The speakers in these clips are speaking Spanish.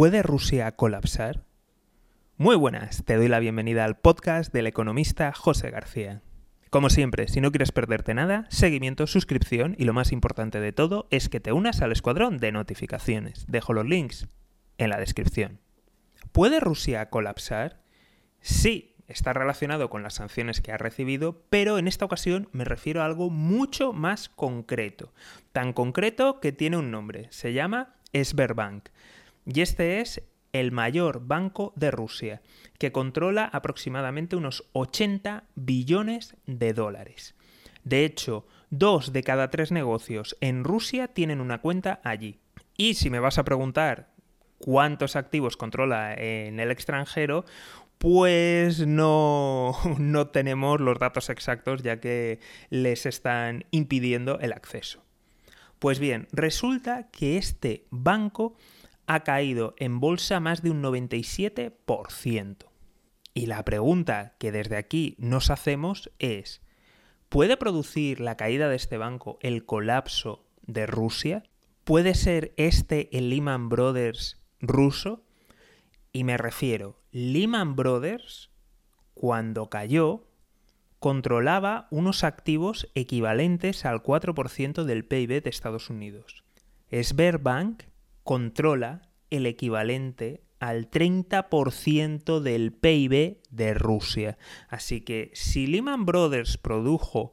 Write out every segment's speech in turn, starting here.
¿Puede Rusia colapsar? Muy buenas, te doy la bienvenida al podcast del economista José García. Como siempre, si no quieres perderte nada, seguimiento, suscripción y lo más importante de todo es que te unas al escuadrón de notificaciones. Dejo los links en la descripción. ¿Puede Rusia colapsar? Sí, está relacionado con las sanciones que ha recibido, pero en esta ocasión me refiero a algo mucho más concreto. Tan concreto que tiene un nombre, se llama Sberbank. Y este es el mayor banco de Rusia, que controla aproximadamente unos 80 billones de dólares. De hecho, dos de cada tres negocios en Rusia tienen una cuenta allí. Y si me vas a preguntar cuántos activos controla en el extranjero, pues no, no tenemos los datos exactos ya que les están impidiendo el acceso. Pues bien, resulta que este banco ha caído en bolsa más de un 97%. Y la pregunta que desde aquí nos hacemos es, ¿puede producir la caída de este banco el colapso de Rusia? ¿Puede ser este el Lehman Brothers ruso? Y me refiero, Lehman Brothers, cuando cayó, controlaba unos activos equivalentes al 4% del PIB de Estados Unidos. Sberbank controla el equivalente al 30% del PIB de Rusia. Así que si Lehman Brothers produjo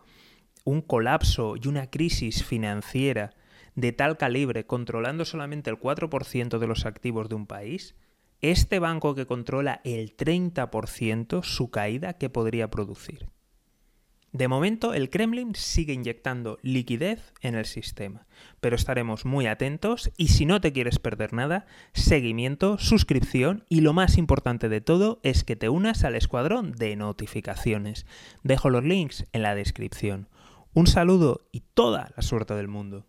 un colapso y una crisis financiera de tal calibre controlando solamente el 4% de los activos de un país, este banco que controla el 30%, su caída, ¿qué podría producir? De momento, el Kremlin sigue inyectando liquidez en el sistema, pero estaremos muy atentos y si no te quieres perder nada, seguimiento, suscripción y lo más importante de todo es que te unas al escuadrón de notificaciones. Dejo los links en la descripción. Un saludo y toda la suerte del mundo.